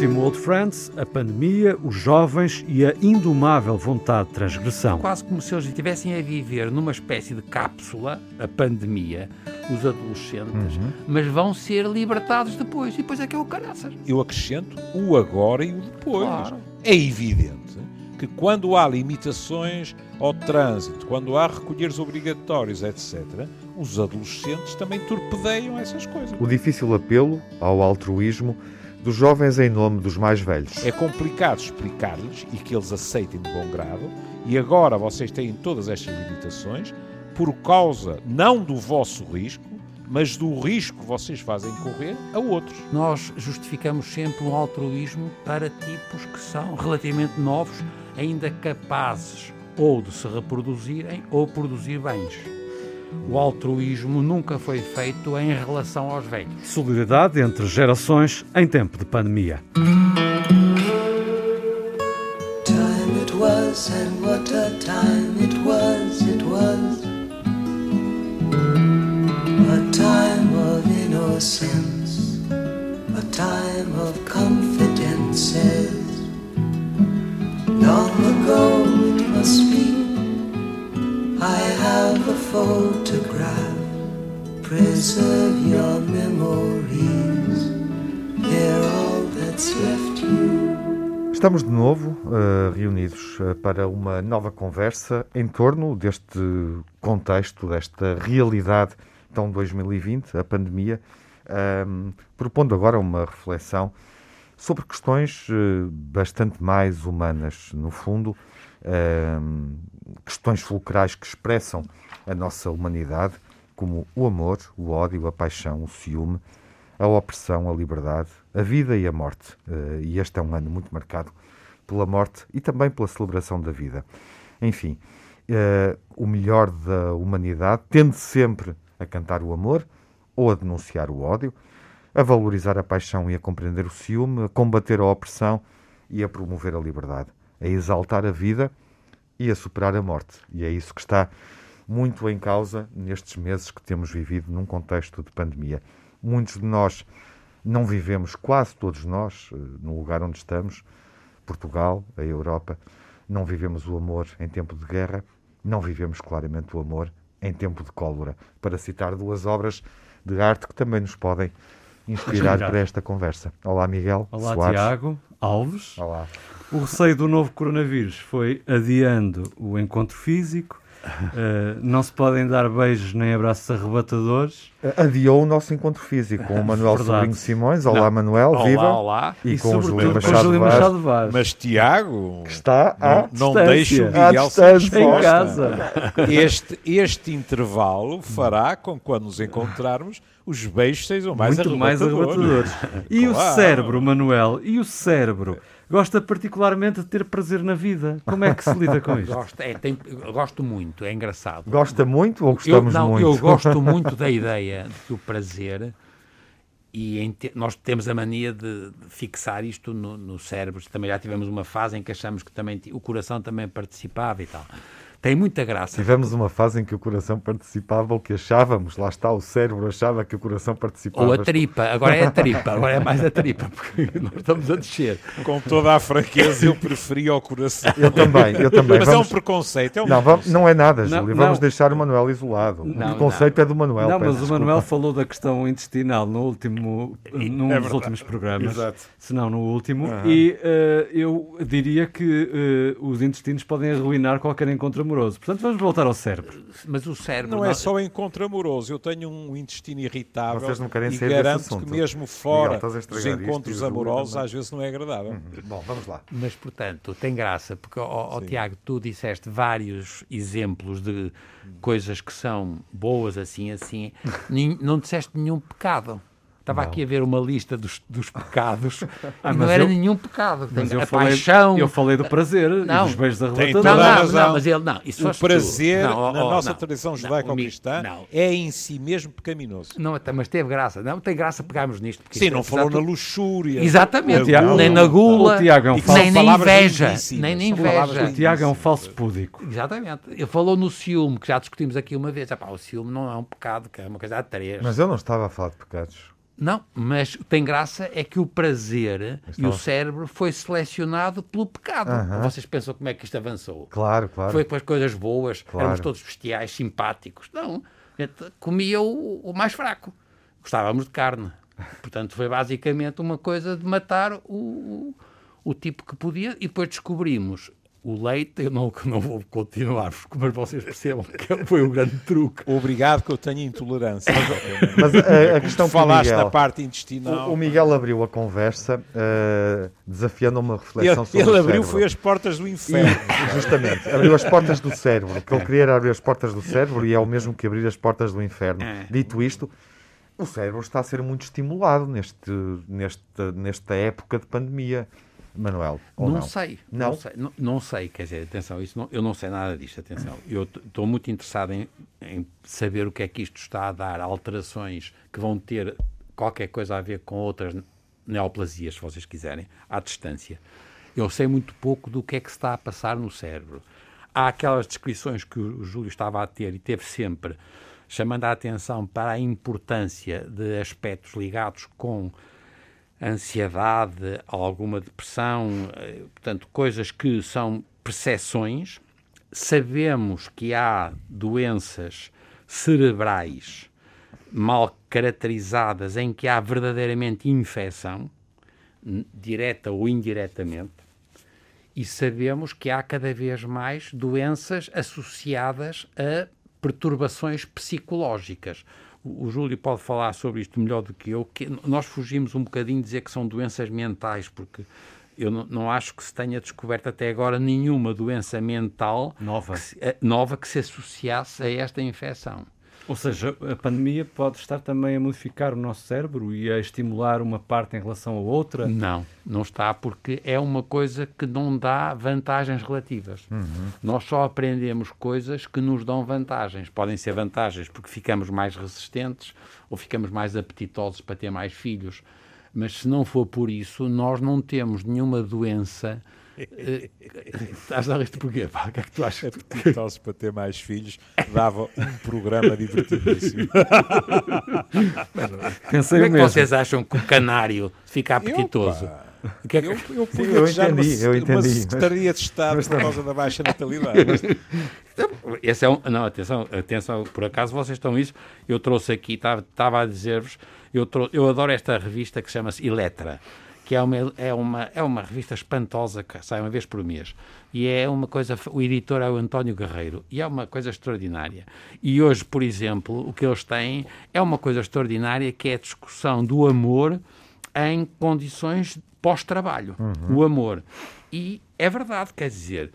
último Old Friends, a pandemia, os jovens e a indomável vontade de transgressão. Quase como se eles estivessem a viver numa espécie de cápsula, a pandemia, os adolescentes, uhum. mas vão ser libertados depois. E depois é que é o caraças. Eu acrescento o agora e o depois. Claro. É evidente que quando há limitações ao trânsito, quando há recolheres obrigatórios, etc., os adolescentes também torpedeiam essas coisas. O difícil apelo ao altruísmo dos jovens em nome dos mais velhos. É complicado explicar-lhes e que eles aceitem de bom grado, e agora vocês têm todas estas limitações por causa não do vosso risco, mas do risco que vocês fazem correr a outros. Nós justificamos sempre um altruísmo para tipos que são relativamente novos, ainda capazes ou de se reproduzirem ou produzir bens. O altruísmo nunca foi feito em relação aos velhos. Solidariedade entre gerações em tempo de pandemia. Para uma nova conversa em torno deste contexto, desta realidade tão 2020, a pandemia, uh, propondo agora uma reflexão sobre questões uh, bastante mais humanas, no fundo, questões fulcrais que expressam a nossa humanidade, como o amor, o ódio, a paixão, o ciúme, a opressão, a liberdade, a vida e a morte. Uh, e este é um ano muito marcado pela morte e também pela celebração da vida. Enfim, uh, o melhor da humanidade tende sempre a cantar o amor ou a denunciar o ódio, a valorizar a paixão e a compreender o ciúme, a combater a opressão e a promover a liberdade, a exaltar a vida e a superar a morte. E é isso que está muito em causa nestes meses que temos vivido num contexto de pandemia. Muitos de nós não vivemos, quase todos nós, eh, no lugar onde estamos, Portugal, a Europa, não vivemos o amor em tempo de guerra, não vivemos claramente o amor em tempo de cólera, para citar duas obras de arte que também nos podem inspirar para esta conversa. Olá, Miguel. Olá, Soares. Tiago Alves. Olá. O receio do novo coronavírus foi adiando o encontro físico. Uh, não se podem dar beijos nem abraços arrebatadores. Adiou o nosso encontro físico com o Manuel Verdade. Sobrinho Simões. Olá, não. Manuel, olá, viva. Olá, E, e com o Júlio Machado, Machado Vaz. Mas Tiago, que está à não, não deixa o Miguel em casa. Este, este intervalo fará com que quando nos encontrarmos os beijos sejam mais Muito arrebatadores. mais arrebatadores. E claro. o cérebro, Manuel, e o cérebro? Gosta particularmente de ter prazer na vida. Como é que se lida com isto? Gosto, é, tem, gosto muito, é engraçado. Gosta muito ou gostamos eu, não, muito? Eu gosto muito da ideia do prazer e te, nós temos a mania de, de fixar isto no, no, cérebro. Também já tivemos uma fase em que achamos que também o coração também participava e tal. Tem muita graça. Tivemos uma fase em que o coração participava, o que achávamos, lá está, o cérebro achava que o coração participava. Ou a tripa, agora é a tripa, agora é mais a tripa, porque nós estamos a descer. Com toda a franqueza, eu preferia o coração. Eu também, eu também. Mas vamos... é um preconceito. É um não, vamos... não é nada, Júlio, vamos deixar o Manuel isolado. Não, o preconceito não. é do Manuel. Não, mas o Manuel falou da questão intestinal no último, num é dos últimos programas, Exato. se não no último, uhum. e uh, eu diria que uh, os intestinos podem arruinar qualquer encontro amoroso. Portanto, vamos voltar ao cérebro. Mas o cérebro. Não, é só encontro amoroso. Eu tenho um intestino irritável Vocês não querem e garanto que mesmo fora Miguel, dos encontros amorosos às vezes não é agradável. Uhum. Bom, vamos lá. Mas, portanto, tem graça, porque, ó, ó, Tiago, tu disseste vários exemplos de coisas que são boas assim, assim. não disseste nenhum pecado. Estava não. aqui a ver uma lista dos, dos pecados ah, e não era eu, nenhum pecado. Mas eu a falei, paixão. Eu falei do prazer não, e dos beijos arrebatadores. Não, não, não, mas ele não. Isso o prazer não, na oh, nossa tradição judaico-cristã é em si mesmo pecaminoso. Não, mas teve graça. Não tem graça pegarmos nisto. Sim, é não falou na luxúria. Exatamente. nem na gula. Tiago é um falso. Nem na inveja. Nem na inveja. O Tiago é um falso púdico. Exatamente. Ele falou no ciúme, que já discutimos aqui uma vez. o ciúme não é um pecado, que é uma coisa a três. Mas eu não estava a falar de pecados. Não, mas tem graça é que o prazer Estava... e o cérebro foi selecionado pelo pecado. Uh -huh. Vocês pensam como é que isto avançou? Claro, claro. Foi com as coisas boas, claro. éramos todos bestiais, simpáticos. Não, comia o, o mais fraco. Gostávamos de carne. Portanto, foi basicamente uma coisa de matar o, o, o tipo que podia e depois descobrimos o leite, eu não, não vou continuar, mas vocês percebam que foi um grande truque. Obrigado que eu tenho intolerância. mas a, a questão falaste da parte intestinal. O, o, Miguel abriu a conversa uh, desafiando uma reflexão ele, sobre Ele abriu foi as portas do inferno. E, justamente, abriu as portas do cérebro. O que ele queria era abrir as portas do cérebro e é o mesmo que abrir as portas do inferno. É. Dito isto, o cérebro está a ser muito estimulado neste, neste, nesta época de pandemia. Manuel? Não, não, sei. Não? Não, sei não, não, sei. Quer dizer, atenção, isso eu não sei nada disto. Atenção, eu estou muito interessado em, em, saber o que é que isto está a dar, alterações que vão ter qualquer coisa a ver com outras neoplasias, se vocês quiserem, à distância. Eu sei muito pouco do que é que se está a passar no cérebro. Há aquelas descrições que o Júlio estava a ter e teve sempre, chamando a atenção para a importância de aspectos ligados com ansiedade, alguma depressão, eh, portanto, coisas que são percepções. Sabemos que há doenças cerebrais mal caracterizadas em que há verdadeiramente infecção, direta ou indiretamente, e sabemos que há cada vez mais doenças associadas a perturbações psicológicas o Júlio pode falar sobre isto melhor do que eu, que nós fugimos um bocadinho de dizer que são doenças mentais, porque eu não, não, acho que se tenha descoberto até agora nenhuma doença mental nova que se, eh, nova que se associasse a esta infecção. Ou seja, a pandemia pode estar também a modificar o nosso cérebro e a estimular uma parte em relação à outra? Não, não está, porque é uma coisa que não dá vantagens relativas. Uhum. Nós só aprendemos coisas que nos dão vantagens. Podem ser vantagens porque ficamos mais resistentes ou ficamos mais apetitosos para ter mais filhos. Mas se não for por isso, nós não temos nenhuma doença Estás a rir porquê? Pá? O que é que tu achas? Então, se para ter mais filhos, dava um programa divertidíssimo. Pensei Como é que mesmo. vocês acham que o canário fica apetitoso? Eu, que é que... eu, eu, Sim, eu entendi, uma, eu entendi. Uma Secretaria de Estado mas, por causa da baixa natalidade. Esse é um, não, atenção, atenção, por acaso vocês estão isso. Eu trouxe aqui, estava, estava a dizer-vos, eu, eu adoro esta revista que chama-se Eletra que é uma, é, uma, é uma revista espantosa que sai uma vez por mês. E é uma coisa. O editor é o António Guerreiro. E é uma coisa extraordinária. E hoje, por exemplo, o que eles têm é uma coisa extraordinária que é a discussão do amor em condições pós-trabalho. Uhum. O amor. E é verdade, quer dizer.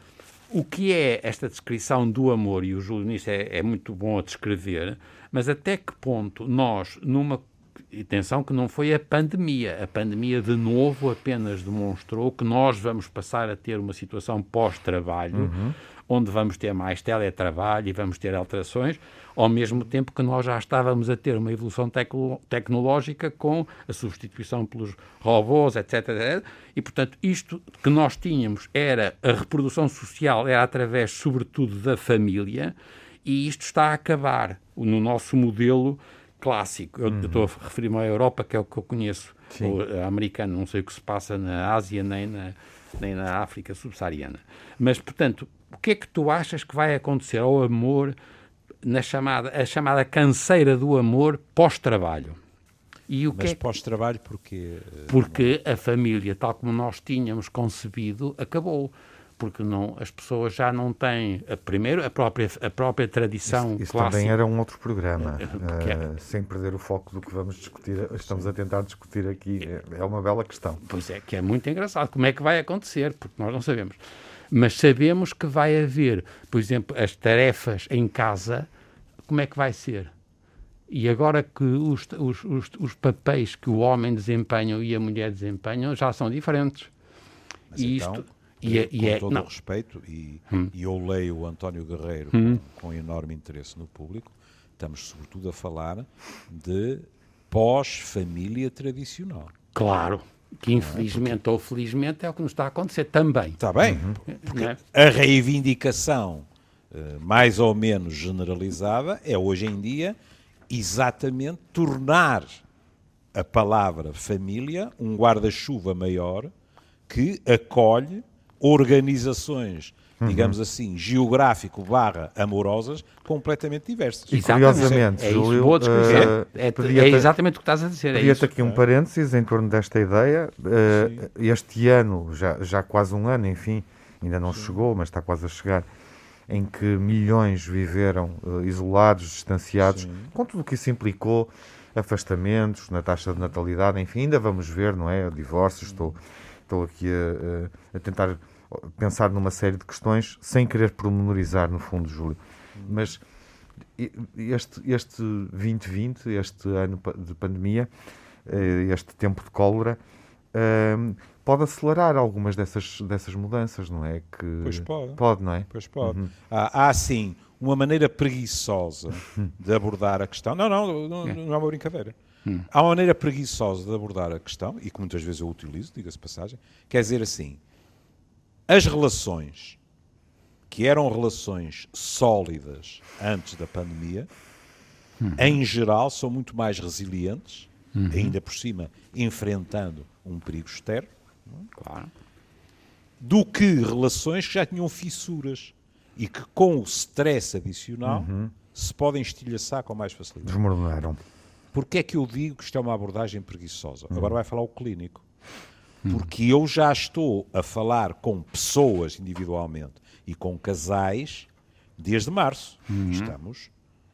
O que é esta descrição do amor, e o Júlio nisso é, é muito bom a descrever, mas até que ponto nós, numa atenção que não foi a pandemia. A pandemia, de novo, apenas demonstrou que nós vamos passar a ter uma situação pós-trabalho, uhum. onde vamos ter mais teletrabalho e vamos ter alterações, ao mesmo tempo que nós já estávamos a ter uma evolução tecno tecnológica com a substituição pelos robôs, etc, etc. E, portanto, isto que nós tínhamos era a reprodução social, era através, sobretudo, da família, e isto está a acabar no nosso modelo clássico. Eu uhum. estou a referir-me à Europa, que é o que eu conheço, Sim. ou a americana, não sei o que se passa na Ásia nem na, nem na África subsaariana. Mas, portanto, o que é que tu achas que vai acontecer ao amor, na chamada, a chamada canseira do amor pós-trabalho? E o Mas que é... pós-trabalho porquê? Porque a família, tal como nós tínhamos concebido, acabou porque não, as pessoas já não têm, a, primeiro, a própria, a própria tradição Isso, isso clássica. também era um outro programa, uh, sem perder o foco do que vamos discutir, estamos a tentar discutir aqui, é, é uma bela questão. Pois é, que é muito engraçado. Como é que vai acontecer? Porque nós não sabemos. Mas sabemos que vai haver, por exemplo, as tarefas em casa, como é que vai ser? E agora que os, os, os, os papéis que o homem desempenha e a mulher desempenham já são diferentes. Mas e então, isto e, é, e é, com todo o respeito, e, hum. e, eu leio o António Guerreiro hum. com, com, enorme interesse no público, estamos sobretudo a falar de pós-família tradicional. Claro, que infelizmente é? ou felizmente é o que nos está a acontecer também. Está bem, uhum. é? a reivindicação uh, mais ou menos generalizada é hoje em dia exatamente tornar a palavra família um guarda-chuva maior que acolhe organizações, uhum. digamos assim, geográfico barra amorosas, completamente diversas. E curiosamente, é, Júlio, uh, é, é, é, exatamente o que estás a dizer. Podia-te é aqui um parênteses em torno desta ideia. Uh, este ano, já, já quase um ano, enfim, ainda não Sim. chegou, mas está quase a chegar, em que milhões viveram uh, isolados, distanciados, Sim. com tudo o que isso implicou, afastamentos, na taxa de natalidade, enfim, ainda vamos ver, não é? Divórcios, estou, estou aqui a, a tentar pensar numa série de questões, sem querer promenorizar, no fundo, Júlio. Mas este, este 2020, este ano de pandemia, eh, este tempo de cólera, ehm, pode acelerar algumas dessas, dessas mudanças, não é? Que pois pode. Pode, não é? Pois pode. Uhum. Há, há, sim, uma maneira preguiçosa de abordar a questão. Não, não, não, não é uma brincadeira. Hum. Há uma maneira preguiçosa de abordar a questão, e que muitas vezes eu utilizo, diga-se passagem, quer dizer assim, as relações que eram relações sólidas antes da pandemia, em geral são muito mais resilientes, uhum. ainda por cima enfrentando um perigo externo, claro. do que relações que já tinham fissuras e que com o stress adicional uhum. se podem estilhaçar com mais facilidade. Desmoronaram. Porquê é que eu digo que isto é uma abordagem preguiçosa? Agora vai falar o clínico. Porque eu já estou a falar com pessoas individualmente e com casais desde março. Uhum. Estamos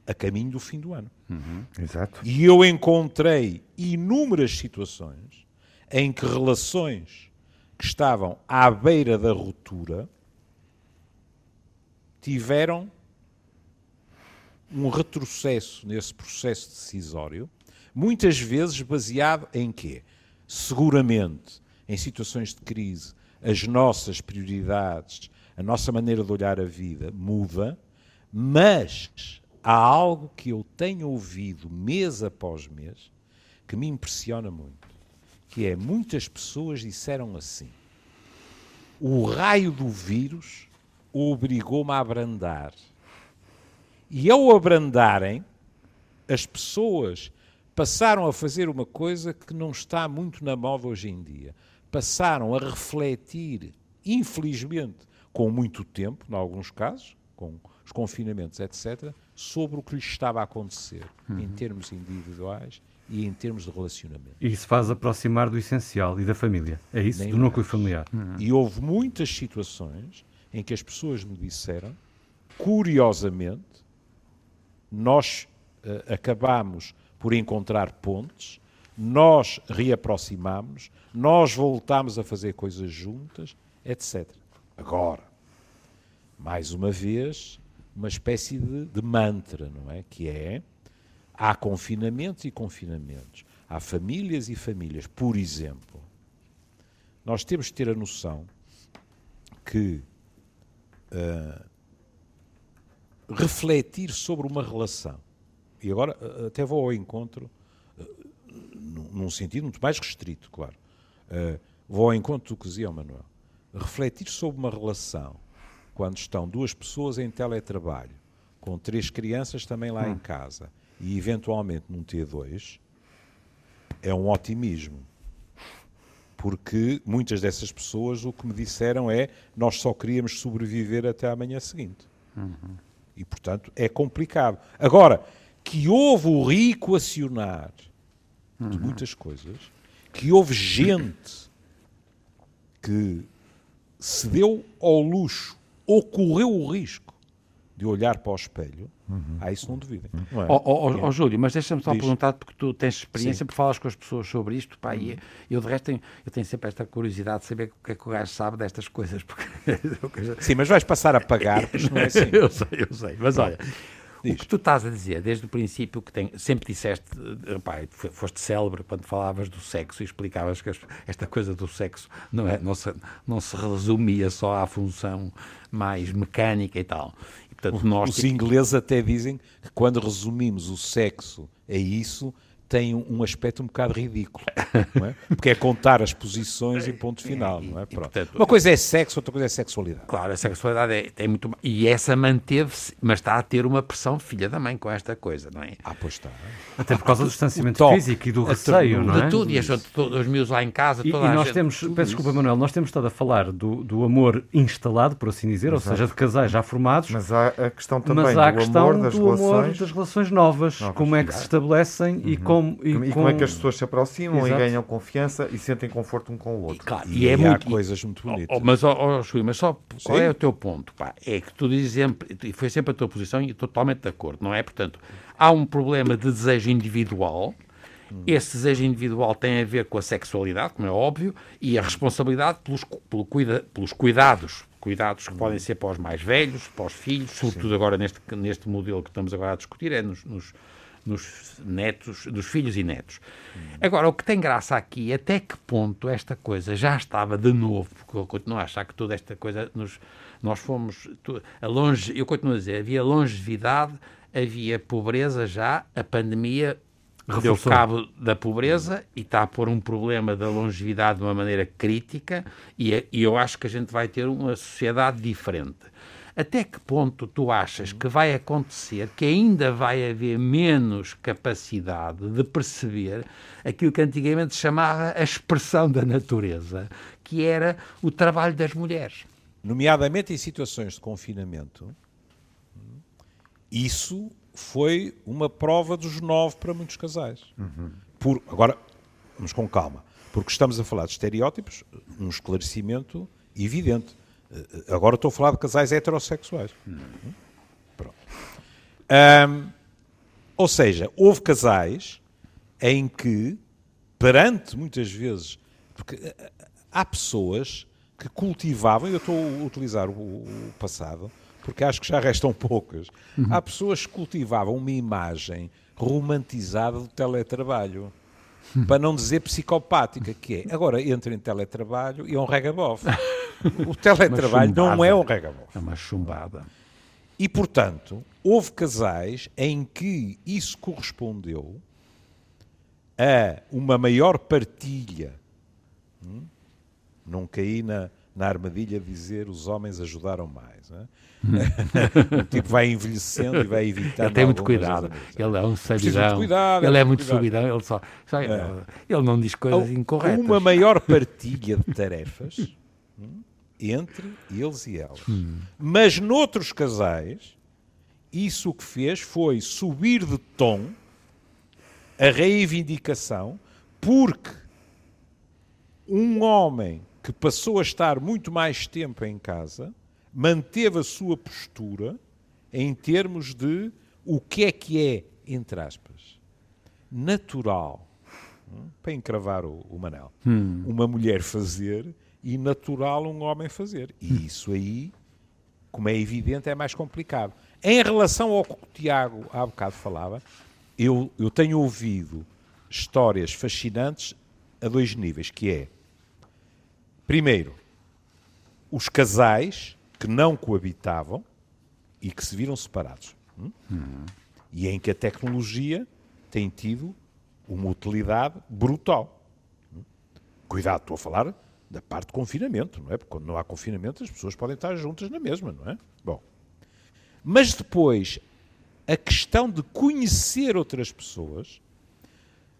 a caminho do fim do ano. Uhum. Exato. E eu encontrei inúmeras situações em que relações que estavam à beira da ruptura tiveram um retrocesso nesse processo decisório, muitas vezes baseado em quê? Seguramente em situações de crise, as nossas prioridades, a nossa maneira de olhar a vida muda, mas há algo que eu tenho ouvido mês após mês que me impressiona muito, que é muitas pessoas disseram assim: o raio do vírus obrigou-me a abrandar. E ao abrandarem, as pessoas passaram a fazer uma coisa que não está muito na moda hoje em dia passaram a refletir, infelizmente, com muito tempo, em alguns casos, com os confinamentos, etc., sobre o que lhes estava a acontecer, uhum. em termos individuais e em termos de relacionamento. E isso faz aproximar do essencial e da família. É isso? Nem do núcleo familiar. Uhum. E houve muitas situações em que as pessoas me disseram, curiosamente, nós uh, acabamos por encontrar pontes nós reaproximamos, nós voltamos a fazer coisas juntas, etc. Agora, mais uma vez, uma espécie de, de mantra, não é? Que é há confinamentos e confinamentos, há famílias e famílias. Por exemplo, nós temos de ter a noção que uh, refletir sobre uma relação, e agora até vou ao encontro num sentido muito mais restrito, claro. Vou ao encontro do que dizia o Manuel. Refletir sobre uma relação quando estão duas pessoas em teletrabalho, com três crianças também lá hum. em casa e eventualmente num T2, é um otimismo. Porque muitas dessas pessoas o que me disseram é nós só queríamos sobreviver até à manhã seguinte. Uhum. E, portanto, é complicado. Agora, que houve o reequacionar de uhum. muitas coisas, que houve gente que se deu ao luxo ou correu o risco de olhar para o espelho, uhum. a isso não duvidem. Não é? oh, oh, oh, Júlio, mas deixa-me só Diz. perguntar, porque tu tens experiência, Sim. porque falas com as pessoas sobre isto, pá, uhum. e eu de resto tenho, eu tenho sempre esta curiosidade de saber o que é que o gajo sabe destas coisas. Porque... Sim, mas vais passar a pagar, não é assim. eu sei, eu sei, mas olha, Diz. O que tu estás a dizer desde o princípio, que tem, sempre disseste, pai, foste célebre quando falavas do sexo e explicavas que esta coisa do sexo não, é, não, se, não se resumia só à função mais mecânica e tal. Portanto, nós, Os ingleses até dizem que quando resumimos o sexo a isso, tem um aspecto um bocado ridículo, é? porque é contar as posições e ponto final. Não é? E, portanto, Uma coisa é sexo, outra coisa é sexualidade. Claro, a sexualidade é, é muito. E essa manteve-se, mas está a ter uma pressão filha da mãe com esta coisa, não é? Ah, pois está. Até por causa do distanciamento físico e do receio, não é? De tudo, e as, os meus lá em casa, toda e, e nós gente, temos, peço desculpa, Manuel, nós temos estado a falar do, do amor instalado, por assim dizer, Exato. ou seja, de casais já formados. Mas há a questão também mas há a do questão amor das do relações. amor das relações novas, novas como é que se estabelecem uhum. e como. E, e como é que as pessoas se aproximam Exato. e ganham confiança e sentem conforto um com o outro. E, claro, e, e é muito, coisas muito bonitas. Oh, oh, mas, oh, oh, Chui, mas só qual Sim. é o teu ponto? Pá? É que tu dizes sempre, e foi sempre a tua posição e totalmente de acordo, não é? Portanto, há um problema de desejo individual. Esse desejo individual tem a ver com a sexualidade, como é óbvio, e a responsabilidade pelos, pelo cuida, pelos cuidados. Cuidados que podem ser para os mais velhos, para os filhos, sobretudo Sim. agora neste, neste modelo que estamos agora a discutir, é nos, nos nos netos, dos filhos e netos. Agora, o que tem graça aqui, até que ponto esta coisa já estava de novo, porque eu continuo a achar que toda esta coisa, nos, nós fomos, a longe, eu continuo a dizer, havia longevidade, havia pobreza já, a pandemia deu cabo da pobreza e está a pôr um problema da longevidade de uma maneira crítica e, e eu acho que a gente vai ter uma sociedade diferente. Até que ponto tu achas que vai acontecer que ainda vai haver menos capacidade de perceber aquilo que antigamente se chamava a expressão da natureza, que era o trabalho das mulheres? Nomeadamente em situações de confinamento, isso foi uma prova dos nove para muitos casais. Uhum. Por, agora, vamos com calma, porque estamos a falar de estereótipos, um esclarecimento evidente. Eh, agora estou a falar de casais heterossexuais. Pronto. Um, ou seja, houve casais em que, perante muitas vezes, porque eh, eh, há pessoas que cultivavam, eu estou a utilizar o, o passado, porque acho que já restam poucas. Uhum. Há pessoas que cultivavam uma imagem romantizada do teletrabalho. Para não dizer psicopática, que é. Agora entra em teletrabalho e é um regabof. O teletrabalho não é um regabof. É uma chumbada. E, portanto, houve casais em que isso correspondeu a uma maior partilha. Hum? Não caí na, na armadilha dizer os homens ajudaram mais. É? o tipo vai envelhecendo e vai evitando. Ele tem muito cuidado. Ele é um sabidão. Cuidado, ele é muito sabidão. Ele, só, só é. ele não diz coisas incorretas. Uma maior partilha de tarefas hum, entre eles e elas. Hum. Mas noutros casais, isso o que fez foi subir de tom a reivindicação, porque um homem que passou a estar muito mais tempo em casa manteve a sua postura em termos de o que é que é, entre aspas, natural, hum, para encravar o, o Manel, hum. uma mulher fazer e natural um homem fazer. E hum. isso aí, como é evidente, é mais complicado. Em relação ao que o Tiago há bocado falava, eu, eu tenho ouvido histórias fascinantes a dois níveis, que é, primeiro, os casais que não coabitavam e que se viram separados. Hum? Uhum. E em que a tecnologia tem tido uma utilidade brutal. Hum? Cuidado, estou a falar da parte de confinamento, não é? Porque quando não há confinamento as pessoas podem estar juntas na mesma, não é? Bom. Mas depois, a questão de conhecer outras pessoas,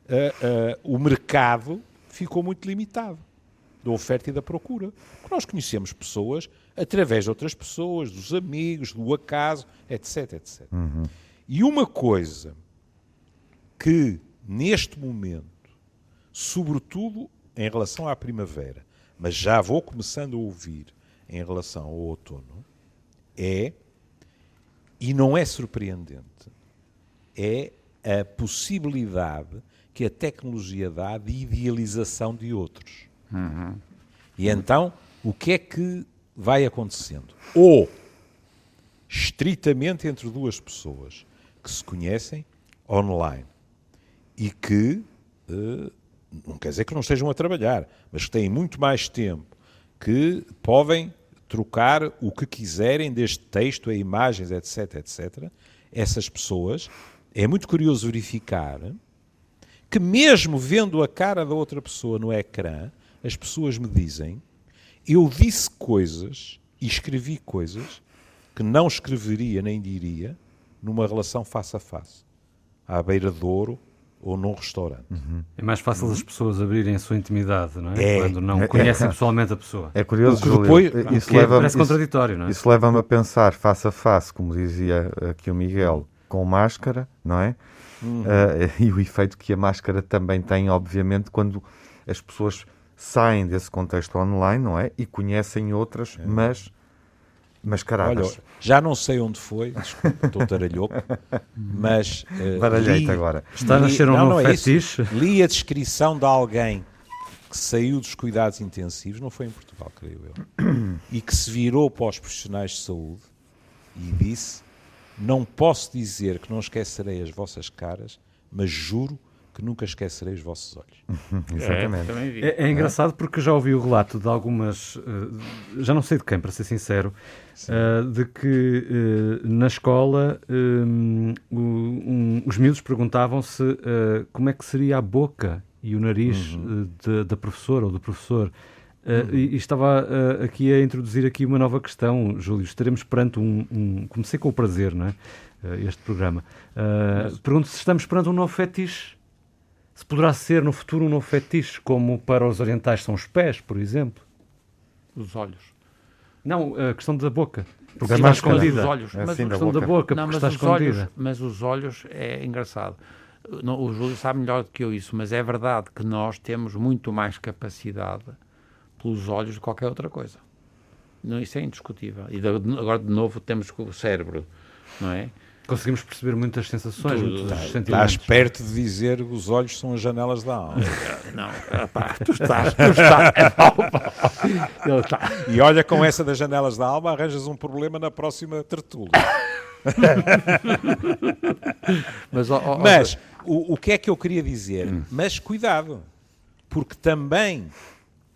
uh, uh, o mercado ficou muito limitado da oferta e da procura. Porque nós conhecemos pessoas através de outras pessoas, dos amigos, do acaso, etc, etc. Uhum. E uma coisa que, neste momento, sobretudo em relação à primavera, mas já vou começando a ouvir em relação ao outono, é, e não é surpreendente, é a possibilidade que a tecnologia dá de idealização de outros. Uhum. E então, o que é que vai acontecendo? Ou estritamente entre duas pessoas que se conhecem online e que uh, não quer dizer que não estejam a trabalhar, mas que têm muito mais tempo, que podem trocar o que quiserem, desde texto a imagens, etc, etc. Essas pessoas, é muito curioso verificar que mesmo vendo a cara da outra pessoa no ecrã, as pessoas me dizem, eu disse coisas e escrevi coisas que não escreveria nem diria numa relação face a face, à beira de ouro ou num restaurante. Uhum. É mais fácil uhum. as pessoas abrirem a sua intimidade, não é? é Quando não é, conhecem é, pessoalmente a pessoa. É curioso, Júlio, depois, isso leva parece contraditório, não é? Isso leva-me a pensar face a face, como dizia aqui o Miguel, com máscara, não é? Uhum. Uh, e o efeito que a máscara também tem, obviamente, quando as pessoas saem desse contexto online, não é? E conhecem outras, é. mas mascaradas. Olha, já não sei onde foi, desculpa, estou taralhoco, mas. Uh, Baralhei-te agora. Está a nascer um não, novo não é fetiche? Isso. Li a descrição de alguém que saiu dos cuidados intensivos, não foi em Portugal, creio eu, e que se virou para os profissionais de saúde e disse: Não posso dizer que não esquecerei as vossas caras, mas juro que nunca esquecerei os vossos olhos. Exatamente. É, é, é, engraçado porque já ouvi o relato de algumas, uh, já não sei de quem, para ser sincero, uh, de que uh, na escola um, um, os miúdos perguntavam-se como é que seria a boca e o nariz uhum. de, da professora ou do professor. Uh, e, e, estava uh, aqui a introduzir aqui uma nova questão, Júlio. Estaremos perante um, um comecei com o prazer, não é? Uh, este programa. Mas... Pergunto se estamos perante um novo fetiche se poderá ser no futuro um novo fetiche, como para os orientais são os pés, por exemplo. Os olhos. Não, a questão da boca. Porque está escondida. Os olhos. É mas assim a questão da boca, da boca não, porque está escondida. Olhos, mas os olhos é engraçado. o Júlio sabe melhor do que eu isso, mas é verdade que nós temos muito mais capacidade pelos olhos de qualquer outra coisa. Não, isso é indiscutível. E de, agora, de novo, temos o cérebro, não é? Conseguimos perceber muitas sensações, tu, muitos estás, sentimentos. Estás perto de dizer que os olhos são as janelas da alma. Não, rapaz, tu estás, tu estás. É e olha, com essa das janelas da alma, arranjas um problema na próxima tertúlia. Mas, oh, oh, Mas o, o que é que eu queria dizer? Hum. Mas cuidado, porque também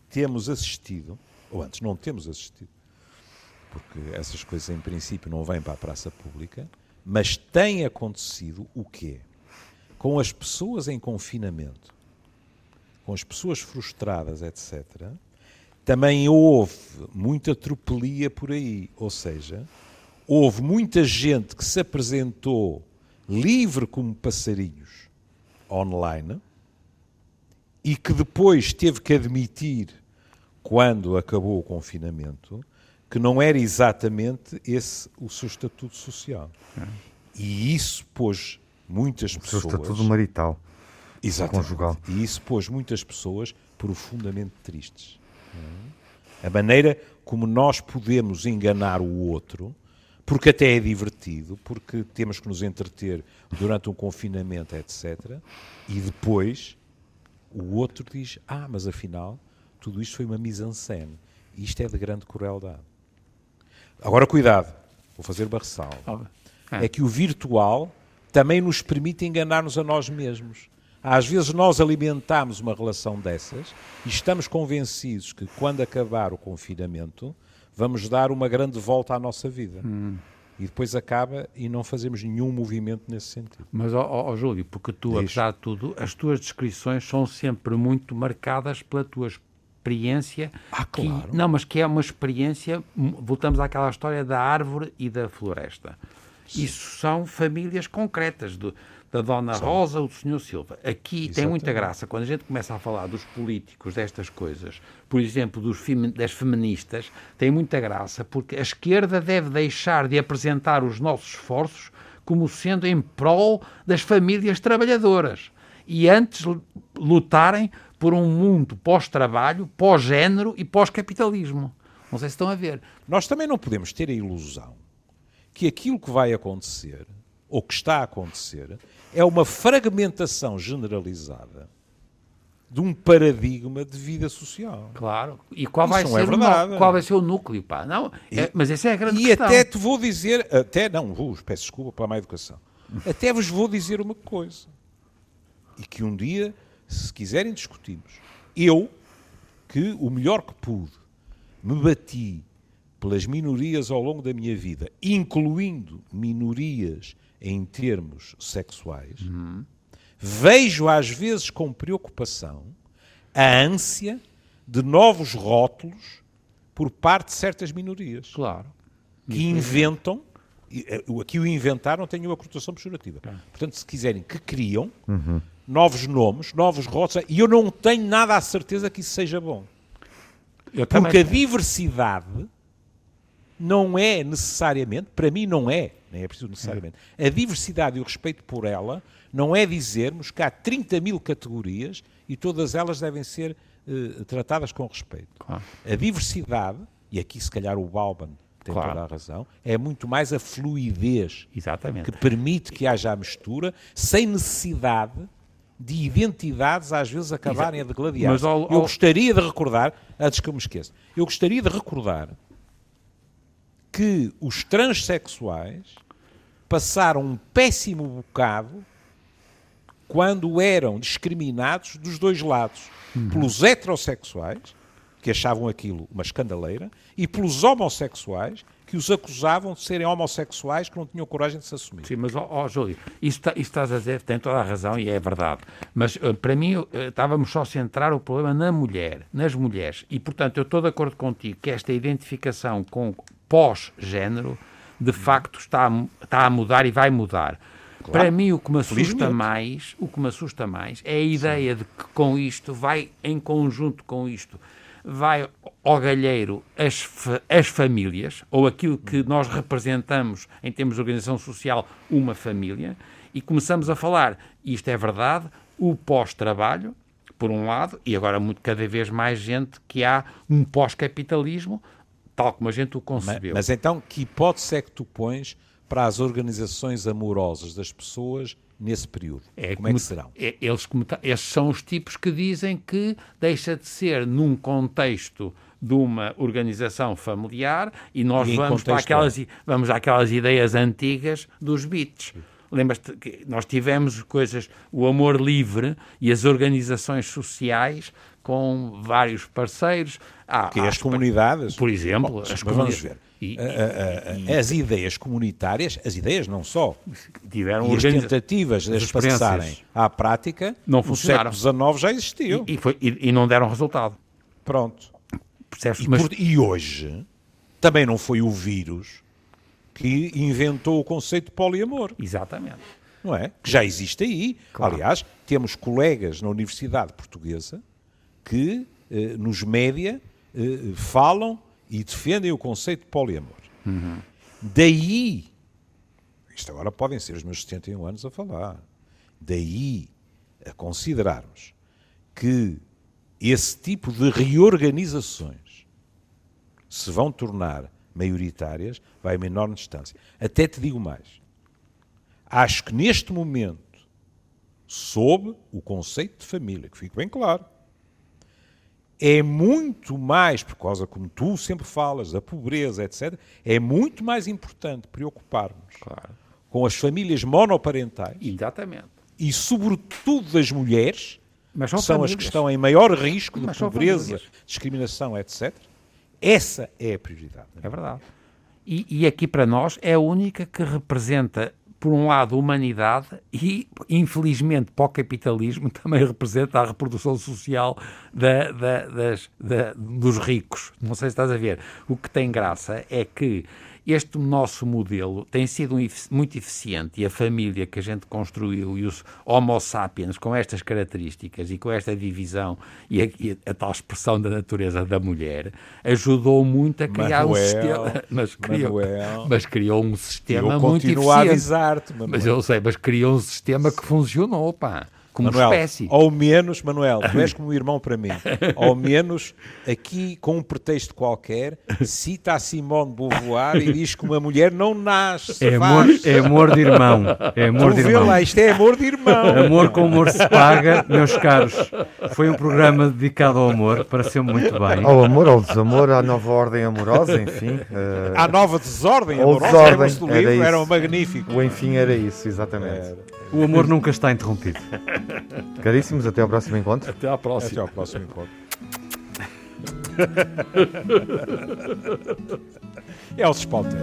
temos assistido, ou antes não temos assistido, porque essas coisas em princípio não vêm para a praça pública, mas tem acontecido o quê? Com as pessoas em confinamento, com as pessoas frustradas, etc., também houve muita tropelia por aí. Ou seja, houve muita gente que se apresentou livre como passarinhos online e que depois teve que admitir, quando acabou o confinamento, que não era exatamente esse o seu estatuto social. É. E isso pôs muitas o pessoas. O seu estatuto marital. Exatamente. Conjugal. E isso pôs muitas pessoas profundamente tristes. É? A maneira como nós podemos enganar o outro, porque até é divertido, porque temos que nos entreter durante um confinamento, etc. E depois o outro diz: Ah, mas afinal, tudo isto foi uma mise-en-scène. Isto é de grande crueldade. Agora, cuidado, vou fazer uma ressalva. É. é que o virtual também nos permite enganar-nos a nós mesmos. Às vezes nós alimentamos uma relação dessas e estamos convencidos que quando acabar o confinamento vamos dar uma grande volta à nossa vida. Hum. E depois acaba e não fazemos nenhum movimento nesse sentido. Mas, ó, ó Júlio, porque tu, apesar de tudo, as tuas descrições são sempre muito marcadas pela tua experiência. Ah, claro. Que, não, mas que é uma experiência. Voltamos àquela história da árvore e da floresta. Sim. Isso são famílias concretas, do, da Dona Sim. Rosa ou do Senhor Silva. Aqui Exatamente. tem muita graça quando a gente começa a falar dos políticos, destas coisas, por exemplo, dos fem, das feministas, tem muita graça porque a esquerda deve deixar de apresentar os nossos esforços como sendo em prol das famílias trabalhadoras e antes lutarem por um mundo pós-trabalho, pós-género e pós-capitalismo. Não sei se estão a ver. Nós também não podemos ter a ilusão que aquilo que vai acontecer, ou que está a acontecer, é uma fragmentação generalizada de um paradigma de vida social. Claro. E qual vai, ser, é verdade. qual vai ser o núcleo? Pá? Não, é, mas essa é a grande e questão. E até te vou dizer, até não, vos peço desculpa para a má educação, até vos vou dizer uma coisa. E que um dia se quiserem discutimos. Eu, que o melhor que pude, me bati pelas minorias ao longo da minha vida, incluindo minorias em termos sexuais, uhum. vejo às vezes com preocupação a ânsia de novos rótulos por parte de certas minorias. Claro. Que inventam, eh, aqui o inventar não tem uma conotação pejorativa. Portanto, se quiserem, que criam uhum. Novos nomes, novos rótulos, e eu não tenho nada a certeza que isso seja bom. Eu Porque também... a diversidade não é necessariamente, para mim não é, nem é preciso necessariamente, a diversidade e o respeito por ela não é dizermos que há 30 mil categorias e todas elas devem ser uh, tratadas com respeito. Claro. A diversidade, e aqui se calhar o Balban tem claro. toda a razão, é muito mais a fluidez Exatamente. que permite que haja a mistura sem necessidade de identidades às vezes acabarem Exato. a degladiar. Mas ao, ao... Eu gostaria de recordar, antes que eu me esqueça, eu gostaria de recordar que os transexuais passaram um péssimo bocado quando eram discriminados dos dois lados, uhum. pelos heterossexuais, que achavam aquilo uma escandaleira, e pelos homossexuais, que os acusavam de serem homossexuais que não tinham coragem de se assumir. Sim, mas, ó, oh, Júlio, isso, tá, isso estás a dizer, tem toda a razão e é verdade. Mas, uh, para mim, uh, estávamos só a centrar o problema na mulher, nas mulheres. E, portanto, eu estou de acordo contigo que esta identificação com pós-género, de facto, está a, está a mudar e vai mudar. Claro. Para mim, o que me assusta mais, o que me assusta mais é a ideia Sim. de que com isto vai, em conjunto com isto, vai ao galheiro as, as famílias, ou aquilo que nós representamos em termos de organização social, uma família, e começamos a falar, isto é verdade, o pós-trabalho, por um lado, e agora muito, cada vez mais gente que há um pós-capitalismo, tal como a gente o concebeu. Mas, mas, então, que hipótese é que tu pões para as organizações amorosas das pessoas nesse período? É, como, como é que serão? É, eles, esses são os tipos que dizem que deixa de ser num contexto de uma organização familiar e nós e vamos para aquelas, vamos àquelas ideias antigas dos bits. Lembras-te que nós tivemos coisas, o amor livre e as organizações sociais com vários parceiros. Há, que as comunidades. Por exemplo, Bom, as comunidades. Vamos ver. E, e, as ideias comunitárias, as ideias não só, tiveram e as tentativas de as passarem à prática, não no século XIX já existiu. E, foi, e, não deram resultado. Pronto. E, Mas... por, e hoje também não foi o vírus que inventou o conceito de poliamor. Exatamente. Não é? Que já existe aí. Claro. Aliás, temos colegas na Universidade Portuguesa que eh, nos média eh, falam e defendem o conceito de poliamor. Uhum. Daí, isto agora podem ser os meus 71 anos a falar, daí a considerarmos que esse tipo de reorganizações se vão tornar maioritárias, vai uma enorme distância. Até te digo mais. Acho que neste momento, sob o conceito de família, que fique bem claro, é muito mais, por causa, como tu sempre falas, da pobreza, etc., é muito mais importante preocuparmos claro. com as famílias monoparentais. Exatamente. E, sobretudo, das mulheres, que são famílias. as que estão em maior risco de Mas pobreza, discriminação, etc. Essa é a prioridade. É verdade. E, e aqui para nós é a única que representa por um lado, humanidade e, infelizmente, para o capitalismo também representa a reprodução social da, da, das, da, dos ricos. Não sei se estás a ver. O que tem graça é que este nosso modelo tem sido muito eficiente e a família que a gente construiu e os Homo sapiens com estas características e com esta divisão e a, e a tal expressão da natureza da mulher ajudou muito a criar Manuel, um sistema. Mas criou, mas criou um sistema muito eficiente. a avisar-te, Mas eu sei, mas criou um sistema que funcionou, pá como Manuel, espécie. Ao menos, Manuel, tu és como um irmão para mim, ao menos aqui com um pretexto qualquer, cita a Simone de Beauvoir e diz que uma mulher não nasce. É amor, é amor de irmão. É amor tu de irmão. Lá, isto é amor de irmão. Amor com amor se paga, meus caros. Foi um programa dedicado ao amor, pareceu muito bem. Ao amor, ao desamor, à nova ordem amorosa, enfim. Uh... À nova desordem amorosa, desordem, era, livro, era magnífico. O enfim era isso, exatamente. Era. O amor nunca está interrompido. Caríssimos, até ao próximo encontro. Até ao próximo. Até ao próximo encontro. é o Spalter.